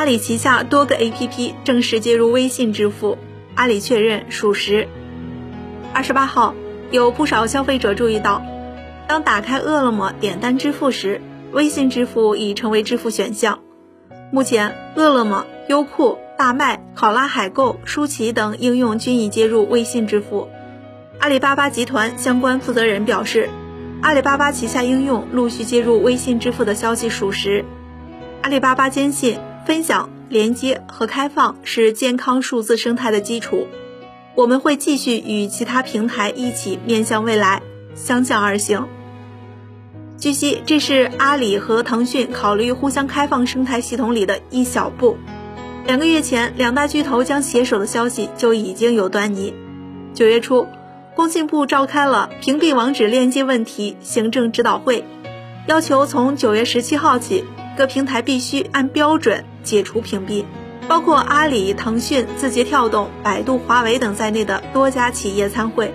阿里旗下多个 APP 正式接入微信支付，阿里确认属实。二十八号，有不少消费者注意到，当打开饿了么点单支付时，微信支付已成为支付选项。目前，饿了么、优酷、大麦、考拉海购、舒淇等应用均已接入微信支付。阿里巴巴集团相关负责人表示，阿里巴巴旗下应用陆续接入微信支付的消息属实。阿里巴巴坚信，分享、连接和开放是健康数字生态的基础。我们会继续与其他平台一起面向未来，相向而行。据悉，这是阿里和腾讯考虑互相开放生态系统里的一小步。两个月前，两大巨头将携手的消息就已经有端倪。九月初，工信部召开了屏蔽网址链接问题行政指导会，要求从九月十七号起，各平台必须按标准解除屏蔽。包括阿里、腾讯、字节跳动、百度、华为等在内的多家企业参会。